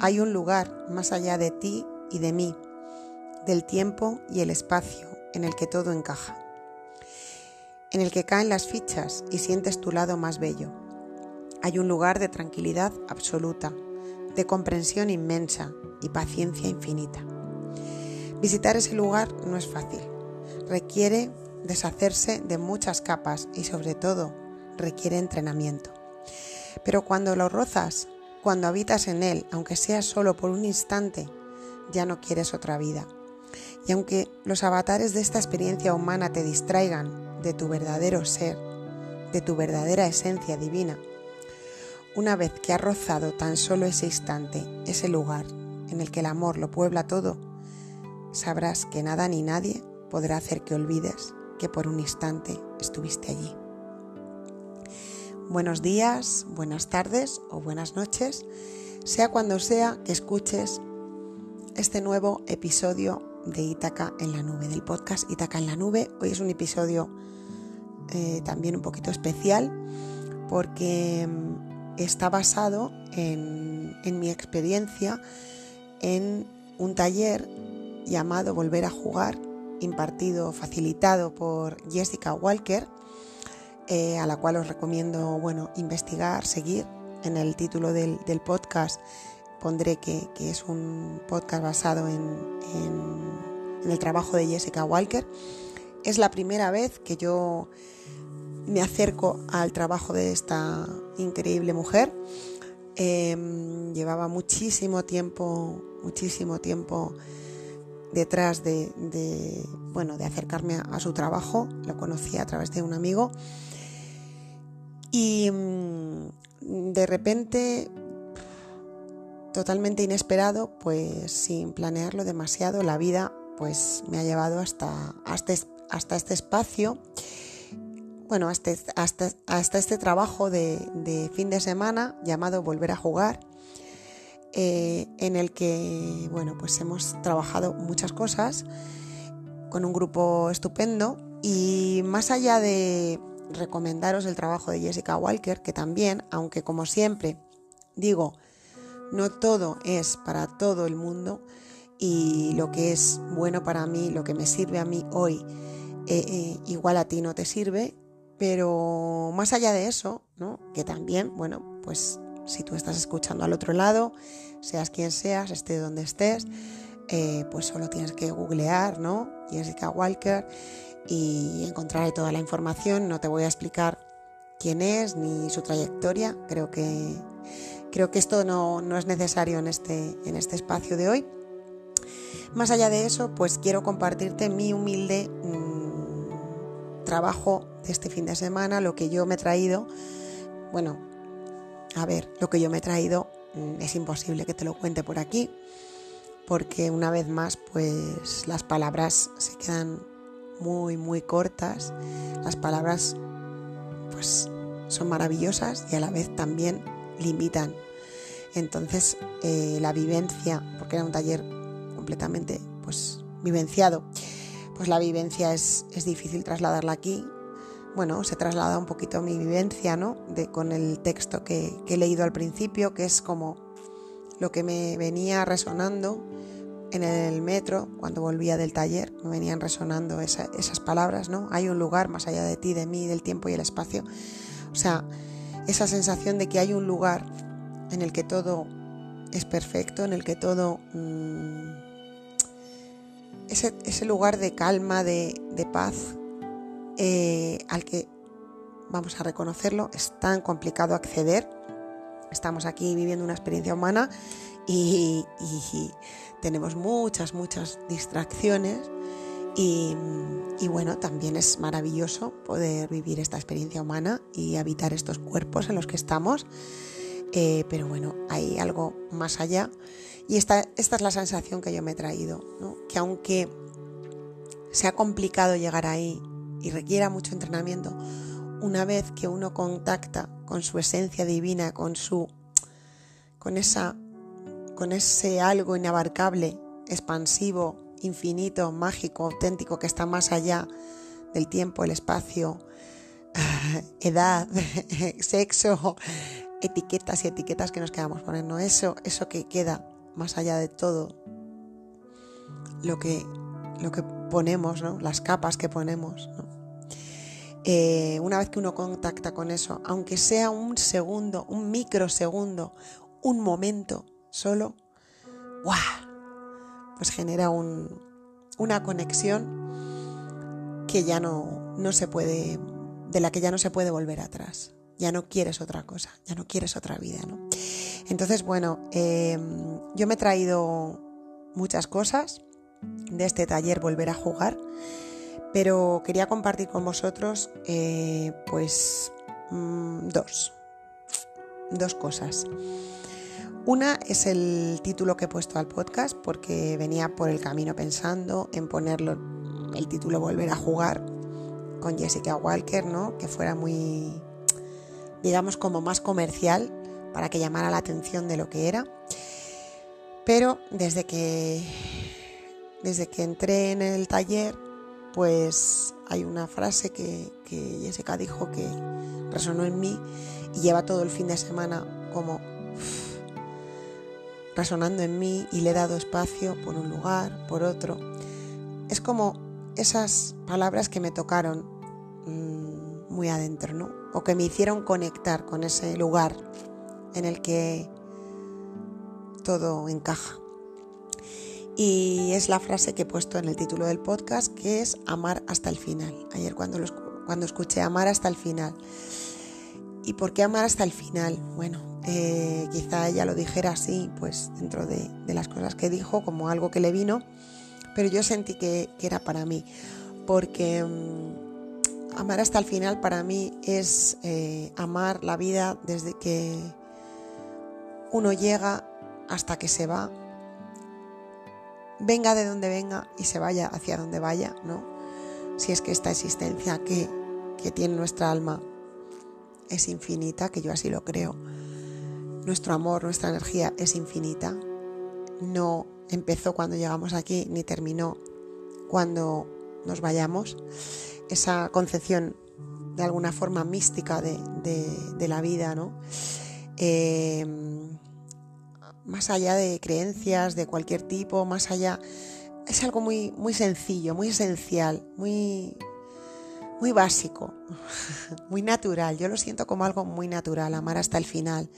hay un lugar más allá de ti y de mí, del tiempo y el espacio en el que todo encaja, en el que caen las fichas y sientes tu lado más bello. Hay un lugar de tranquilidad absoluta, de comprensión inmensa y paciencia infinita. Visitar ese lugar no es fácil, requiere deshacerse de muchas capas y sobre todo requiere entrenamiento. Pero cuando lo rozas, cuando habitas en él, aunque sea solo por un instante, ya no quieres otra vida. Y aunque los avatares de esta experiencia humana te distraigan de tu verdadero ser, de tu verdadera esencia divina, una vez que has rozado tan solo ese instante, ese lugar en el que el amor lo puebla todo, sabrás que nada ni nadie podrá hacer que olvides que por un instante estuviste allí. Buenos días, buenas tardes o buenas noches, sea cuando sea que escuches este nuevo episodio de Ítaca en la nube, del podcast Ítaca en la nube. Hoy es un episodio eh, también un poquito especial porque mm, está basado en, en mi experiencia en un taller llamado Volver a jugar impartido, facilitado por Jessica Walker, eh, a la cual os recomiendo bueno, investigar, seguir. En el título del, podcast pondré que, es un podcast basado en, el trabajo de Jessica Walker. Es la primera vez que yo me acerco al trabajo de esta increíble mujer. Em, llevaba muchísimo tiempo, muchísimo tiempo detrás de, bueno, de acercarme a, su trabajo, lo conocí a través de un amigo y mm, de repente, totalmente inesperado, pues sin planearlo demasiado, la vida pues me ha llevado hasta, hasta, hasta este espacio, bueno, hasta, hasta, hasta este trabajo de, de fin de semana llamado Volver a jugar eh, en el que bueno, pues hemos trabajado muchas cosas con un grupo estupendo y más allá de recomendaros el trabajo de Jessica Walker, que también, aunque como siempre digo, no todo es para todo el mundo y lo que es bueno para mí, lo que me sirve a mí hoy, eh, eh, igual a ti no te sirve, pero más allá de eso, ¿no? que también, bueno, pues si tú estás escuchando al otro lado, seas quien seas, esté donde estés, eh, pues solo tienes que googlear, ¿no? Jessica Walker y encontrar toda la información. No te voy a explicar quién es ni su trayectoria. Creo que, creo que esto no, es necesario en este, en este espacio de hoy. Más allá de eso, pues quiero compartirte mi humilde mm, trabajo de este fin de semana, lo que yo me he traído. Bueno, a ver, lo que yo me he traído mm, es imposible que te lo cuente por aquí, porque una vez más, pues las palabras se quedan muy, muy cortas. Las palabras, pues, son maravillosas y a la vez también limitan. Entonces, eh, la vivencia, porque era un taller completamente, pues, vivenciado, pues la vivencia es, es difícil trasladarla aquí, bueno, se traslada un poquito mi vivencia, ¿no? De, con el texto que, he leído al principio, que es como lo que me venía resonando en el metro cuando volvía del taller, me venían resonando esas palabras, ¿no? Hay un lugar más allá de ti, de mí, del tiempo y el espacio. O sea, esa sensación de que hay un lugar en el que todo es perfecto, en el que todo... Mm, ese, lugar de calma, de, paz eh, al que, vamos a reconocerlo, es tan complicado acceder. Estamos aquí viviendo una experiencia humana y, tenemos muchas, muchas distracciones. Y, bueno, también es maravilloso poder vivir esta experiencia humana y habitar estos cuerpos en los que estamos. Eh, pero bueno, hay algo más allá. Y esta, esta es la sensación que yo me he traído, que aunque sea complicado llegar ahí y requiera mucho entrenamiento, una vez que uno contacta con su esencia divina, con su con esa con ese algo inabarcable, expansivo, infinito, mágico, auténtico que está más allá del tiempo, el espacio, edad, sexo, etiquetas y etiquetas que nos quedamos poniendo. Eso, eso que queda más allá de todo lo que, lo que ponemos, ¿no? las capas que ponemos. Eh, una vez que uno contacta con eso, aunque sea un segundo, un microsegundo, un momento solo, pues genera una conexión que ya no, no se puede, de la que ya no se puede volver atrás. Ya no quieres otra cosa, ya no quieres otra vida, ¿no? Entonces, bueno, em, yo me he traído muchas cosas de este taller Volver a jugar, pero quería compartir con vosotros, eh, pues, mm, dos, dos cosas. Una es el título que he puesto al podcast porque venía por el camino pensando en ponerlo el título Volver a jugar con Jessica Walker, ¿no? Que fuera muy digamos como más comercial para que llamara la atención de lo que era. Pero desde que desde que entré en el taller, pues hay una frase que, Jessica dijo que resonó en mí y lleva todo el fin de semana como resonando en mí y le he dado espacio por un lugar, por otro. Es como esas palabras que me tocaron mm, muy adentro, ¿no? O que me hicieron conectar con ese lugar en el que todo encaja. Y es la frase que he puesto en el título del podcast, que es amar hasta el final. Ayer cuando, cuando escuché amar hasta el final. ¿Y por qué amar hasta el final? Bueno, eh, quizá ella lo dijera así, pues dentro de, las cosas que dijo, como algo que le vino, pero yo sentí que, era para mí, porque mm, amar hasta el final para mí es eh, amar la vida desde que uno llega hasta que se va, venga de donde venga y se vaya hacia donde vaya, ¿no? Si es que esta existencia que, que tiene nuestra alma es infinita, que yo así lo creo nuestro amor, nuestra energía es infinita. No empezó cuando llegamos aquí ni terminó cuando nos vayamos. Esa concepción de alguna forma mística de, la vida, ¿no? Em, más allá de creencias de cualquier tipo, más allá, es algo muy, muy sencillo, muy esencial, muy, muy básico, muy natural. Yo lo siento como algo muy natural, amar hasta el final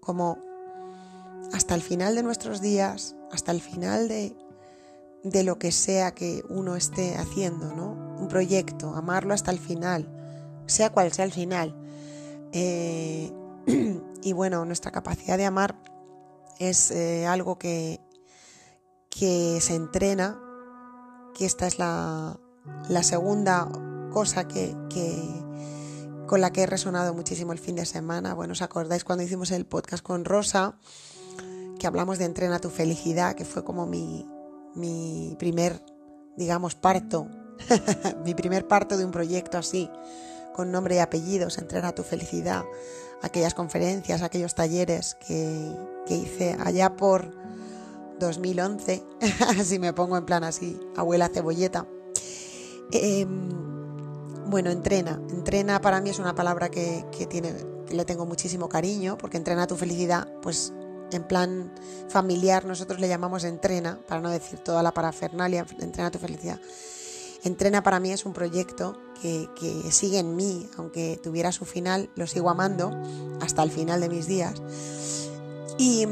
como hasta el final de nuestros días, hasta el final de, lo que sea que uno esté haciendo, ¿no? Un proyecto, amarlo hasta el final, sea cual sea el final. Eh, y bueno, nuestra capacidad de amar es eh, algo que, que se entrena, que esta es la, segunda cosa que, con la que he resonado muchísimo el fin de semana. Bueno, ¿os acordáis cuando hicimos el podcast con Rosa? Que hablamos de Entrena tu felicidad, que fue como mi, mi primer, digamos, parto, mi primer parto de un proyecto así, con nombre y apellidos, Entrena tu felicidad, aquellas conferencias, aquellos talleres que, que hice allá por 2011, si me pongo en plan así, abuela cebolleta. Eh, bueno, entrena. Entrena para mí es una palabra que, tiene, le tengo muchísimo cariño, porque entrena tu felicidad, pues en plan familiar nosotros le llamamos entrena, para no decir toda la parafernalia, entrena tu felicidad. Entrena para mí es un proyecto que, sigue en mí, aunque tuviera su final, lo sigo amando hasta el final de mis días. Y,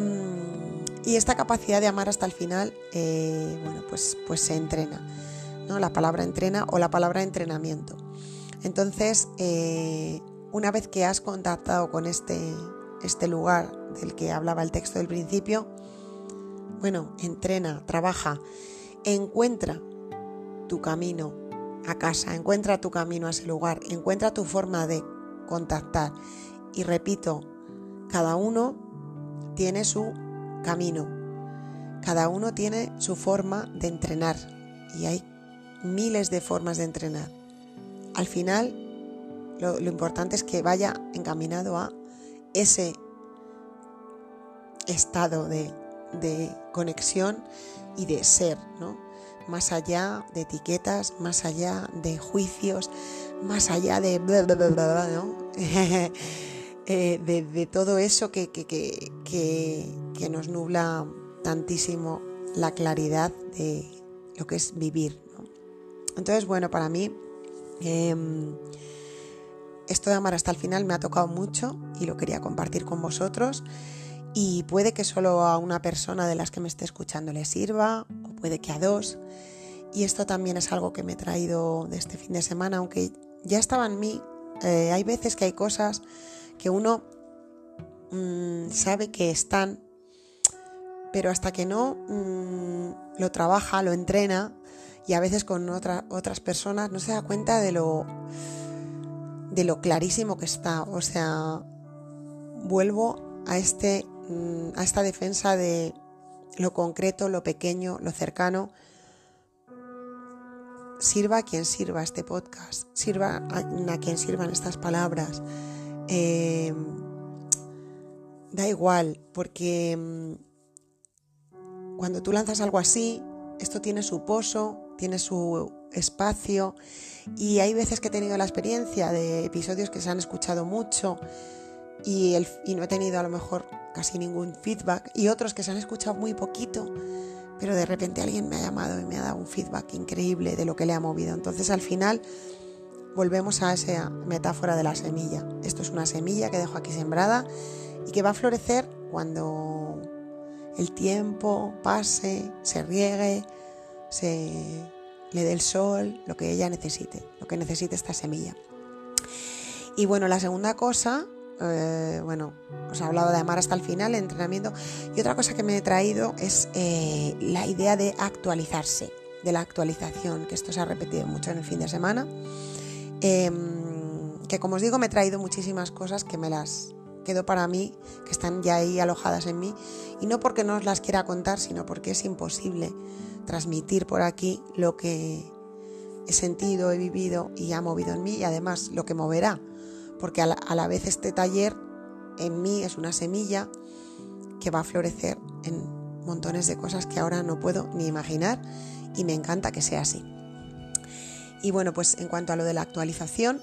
esta capacidad de amar hasta el final, eh, bueno, pues, pues se entrena. ¿no? La palabra entrena o la palabra entrenamiento. Entonces, eh, una vez que has contactado con este, este lugar del que hablaba el texto del principio, bueno, entrena, trabaja, encuentra tu camino a casa, encuentra tu camino a ese lugar, encuentra tu forma de contactar. Y repito, cada uno tiene su camino, cada uno tiene su forma de entrenar y hay miles de formas de entrenar. Al final, lo, importante es que vaya encaminado a ese estado de, conexión y de ser, ¿no? Más allá de etiquetas, más allá de juicios, más allá de... ¿no? eh, de, todo eso que, que, nos nubla tantísimo la claridad de lo que es vivir. Entonces, bueno, para mí em, esto de amar hasta el final me ha tocado mucho y lo quería compartir con vosotros. Y puede que solo a una persona de las que me esté escuchando le sirva, o puede que a dos. Y esto también es algo que me he traído de este fin de semana, aunque ya estaba en mí. Eh, hay veces que hay cosas que uno mm, sabe que están, pero hasta que no mm, lo trabaja, lo entrena, y a veces con otras personas no se da cuenta de lo, de lo clarísimo que está. O sea, vuelvo a este Mm, a esta defensa de lo concreto, lo pequeño, lo cercano, sirva a quien sirva este podcast, sirva a, quien sirvan estas palabras. Em, da igual, porque mm, cuando tú lanzas algo así, esto tiene su pozo, tiene su espacio y hay veces que he tenido la experiencia de episodios que se han escuchado mucho y, y no he tenido a lo mejor casi ningún feedback y otros que se han escuchado muy poquito, pero de repente alguien me ha llamado y me ha dado un feedback increíble de lo que le ha movido. Entonces al final volvemos a esa metáfora de la semilla. Es una semilla que dejo aquí sembrada y que va a florecer cuando el tiempo pase, se riegue, se le dé el sol, lo que ella necesite, lo que necesite esta semilla. Y bueno, la segunda cosa eh, bueno, os he hablado de amar hasta el final, el entrenamiento. Y otra cosa que me he traído es eh, la idea de actualizarse, de la actualización, que esto se ha repetido mucho en el fin de semana. Em, que como os digo, me he traído muchísimas cosas que me las quedo para mí, que están ya ahí alojadas en mí. Y no porque no os las quiera contar, sino porque es imposible transmitir por aquí lo que he sentido, he vivido y ha movido en mí y además lo que moverá porque a la, vez este taller en mí es una semilla que va a florecer en montones de cosas que ahora no puedo ni imaginar y me encanta que sea así. Y bueno, pues en cuanto a lo de la actualización,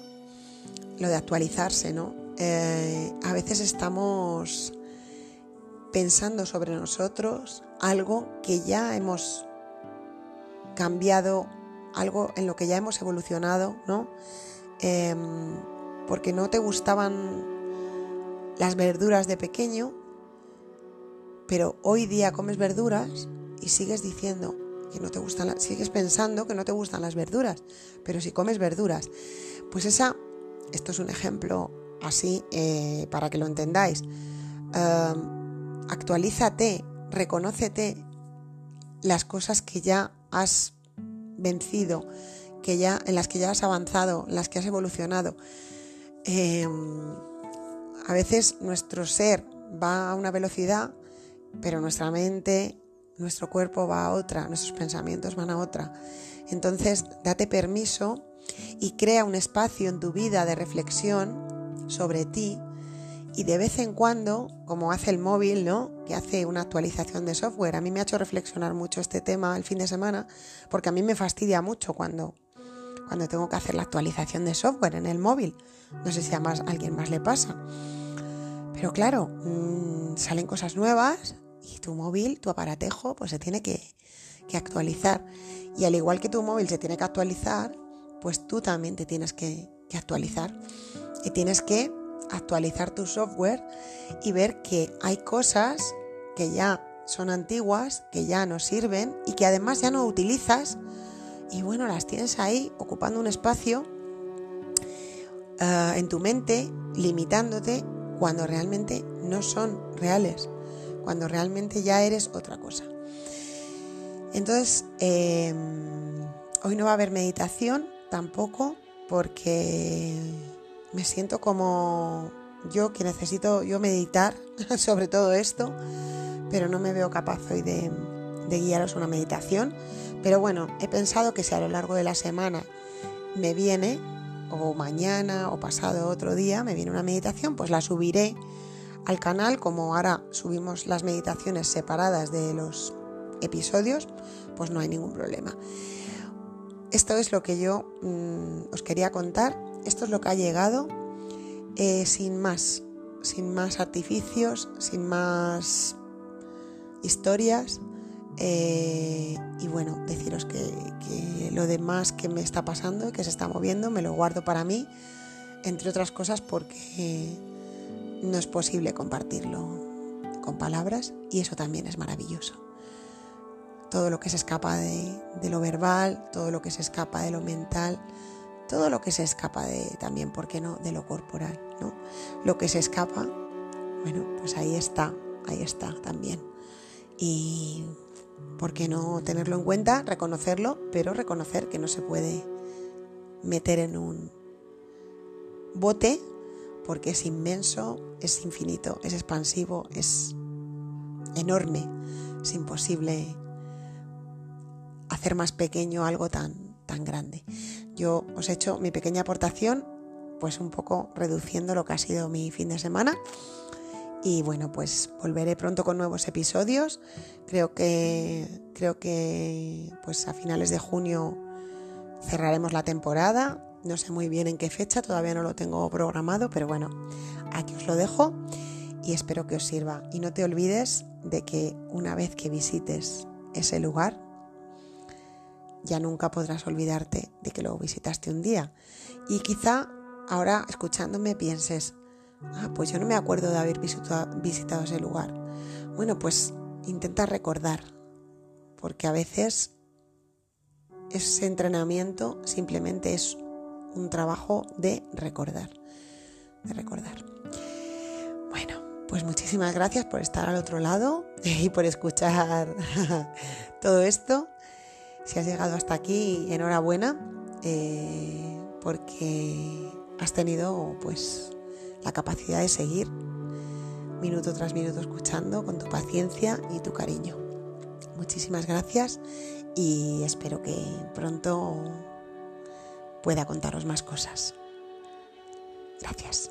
lo de actualizarse, ¿no? Eh, a veces estamos pensando sobre nosotros algo que ya hemos cambiado, algo en lo que ya hemos evolucionado, ¿no? Em, porque no te gustaban las verduras de pequeño, pero hoy día comes verduras y sigues diciendo que no te gustan, sigues pensando que no te gustan las verduras, pero si comes verduras, pues esa, esto es un ejemplo así eh, para que lo entendáis. actualízate, reconócete las cosas que ya has vencido, que ya, en las que ya has avanzado, en las que has evolucionado. Em, a veces nuestro ser va a una velocidad, pero nuestra mente, nuestro cuerpo va a otra, nuestros pensamientos van a otra. Entonces, date permiso y crea un espacio en tu vida de reflexión sobre ti y de vez en cuando, como hace el móvil, ¿no? Que hace una actualización de software. A mí me ha hecho reflexionar mucho este tema el fin de semana porque a mí me fastidia mucho cuando cuando tengo que hacer la actualización de software en el móvil. No sé si a más, alguien más le pasa. Pero claro, mm, salen cosas nuevas y tu móvil, tu aparatejo, pues se tiene que, actualizar. Y al igual que tu móvil se tiene que actualizar, pues tú también te tienes que, actualizar. Y tienes que actualizar tu software y ver que hay cosas que ya son antiguas, que ya no sirven y que además ya no utilizas y bueno, las tienes ahí ocupando un espacio eh, en tu mente, limitándote cuando realmente no son reales, cuando realmente ya eres otra cosa. Entonces, em, hoy no va a haber meditación tampoco porque me siento como yo que necesito yo meditar sobre todo esto, pero no me veo capaz hoy de, de guiaros una meditación pero bueno, he pensado que si a lo largo de la semana me viene, o mañana o pasado otro día, me viene una meditación, pues la subiré al canal, como ahora subimos las meditaciones separadas de los episodios, pues no hay ningún problema. Esto es lo que yo mm, os quería contar, esto es lo que ha llegado, eh, sin más. sin más artificios, sin más historias. Eh, y bueno, deciros que, que, lo demás que me está pasando, que se está moviendo, me lo guardo para mí, entre otras cosas porque no es posible compartirlo con palabras y eso también es maravilloso. Todo lo que se escapa de, de lo verbal, todo lo que se escapa de lo mental, todo lo que se escapa de también, ¿por qué no?, de lo corporal, ¿no? Lo que se escapa, bueno, pues ahí está, ahí está también. Y ¿por qué no tenerlo en cuenta, reconocerlo, pero reconocer que no se puede meter en un bote porque es inmenso, es infinito, es expansivo, es enorme, es imposible hacer más pequeño algo tan, tan grande. Yo os he hecho mi pequeña aportación, pues un poco reduciendo lo que ha sido mi fin de semana. Y bueno, pues volveré pronto con nuevos episodios. Creo que creo que pues a finales de junio cerraremos la temporada. No sé muy bien en qué fecha, todavía no lo tengo programado, pero bueno, aquí os lo dejo y espero que os sirva. Y no te olvides de que una vez que visites ese lugar, ya nunca podrás olvidarte de que lo visitaste un día. Y quizá ahora escuchándome pienses, ah, pues yo no me acuerdo de haber visitado, ese lugar. Bueno, pues intenta recordar, porque a veces ese entrenamiento simplemente es un trabajo de recordar, de recordar. Bueno, pues muchísimas gracias por estar al otro lado y por escuchar todo esto. Si has llegado hasta aquí, enhorabuena, eh, porque has tenido pues la capacidad de seguir minuto tras minuto escuchando con tu paciencia y tu cariño. Muchísimas gracias y espero que pronto pueda contaros más cosas. Gracias.